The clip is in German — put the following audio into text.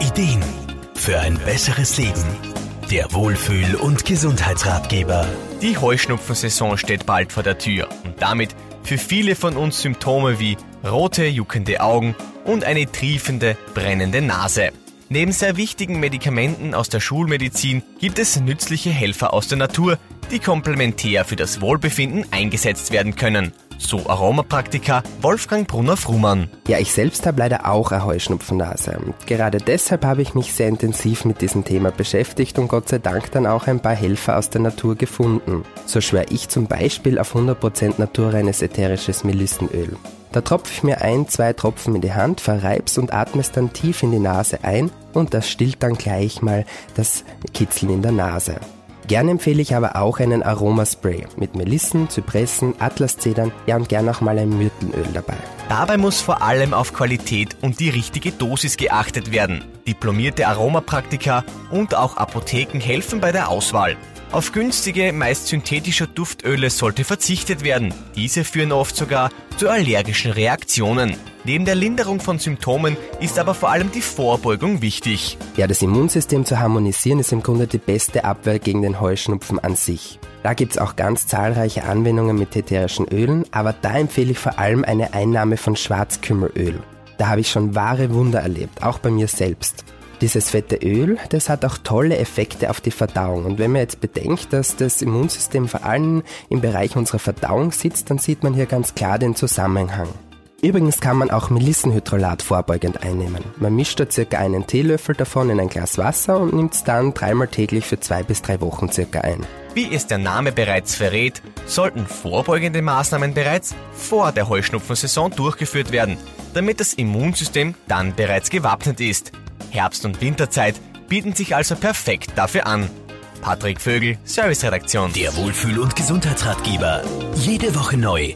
Ideen für ein besseres Leben. Der Wohlfühl- und Gesundheitsratgeber. Die Heuschnupfensaison steht bald vor der Tür und damit für viele von uns Symptome wie rote, juckende Augen und eine triefende, brennende Nase. Neben sehr wichtigen Medikamenten aus der Schulmedizin gibt es nützliche Helfer aus der Natur, die komplementär für das Wohlbefinden eingesetzt werden können. So Aromapraktiker Wolfgang Brunner-Frumann. Ja, ich selbst habe leider auch eine Heuschnupfennase. Gerade deshalb habe ich mich sehr intensiv mit diesem Thema beschäftigt und Gott sei Dank dann auch ein paar Helfer aus der Natur gefunden. So schwör ich zum Beispiel auf 100% naturreines ätherisches Melissenöl. Da tropfe ich mir ein, zwei Tropfen in die Hand, verreib's und atme es dann tief in die Nase ein und das stillt dann gleich mal das Kitzeln in der Nase. Gerne empfehle ich aber auch einen Aromaspray mit Melissen, Zypressen, Atlaszedern, ja und gern auch mal ein Myrtenöl dabei. Dabei muss vor allem auf Qualität und die richtige Dosis geachtet werden. Diplomierte Aromapraktiker und auch Apotheken helfen bei der Auswahl. Auf günstige, meist synthetische Duftöle sollte verzichtet werden. Diese führen oft sogar zu allergischen Reaktionen. Neben der Linderung von Symptomen ist aber vor allem die Vorbeugung wichtig. Ja, das Immunsystem zu harmonisieren ist im Grunde die beste Abwehr gegen den Heuschnupfen an sich. Da gibt's auch ganz zahlreiche Anwendungen mit ätherischen Ölen, aber da empfehle ich vor allem eine Einnahme von Schwarzkümmelöl. Da habe ich schon wahre Wunder erlebt, auch bei mir selbst. Dieses fette Öl, das hat auch tolle Effekte auf die Verdauung. Und wenn man jetzt bedenkt, dass das Immunsystem vor allem im Bereich unserer Verdauung sitzt, dann sieht man hier ganz klar den Zusammenhang. Übrigens kann man auch Melissenhydrolat vorbeugend einnehmen. Man mischt da circa einen Teelöffel davon in ein Glas Wasser und nimmt es dann dreimal täglich für zwei bis drei Wochen circa ein. Wie es der Name bereits verrät, sollten vorbeugende Maßnahmen bereits vor der Heuschnupfensaison durchgeführt werden, damit das Immunsystem dann bereits gewappnet ist. Herbst- und Winterzeit bieten sich also perfekt dafür an. Patrick Vögel, Serviceredaktion. Der Wohlfühl- und Gesundheitsratgeber. Jede Woche neu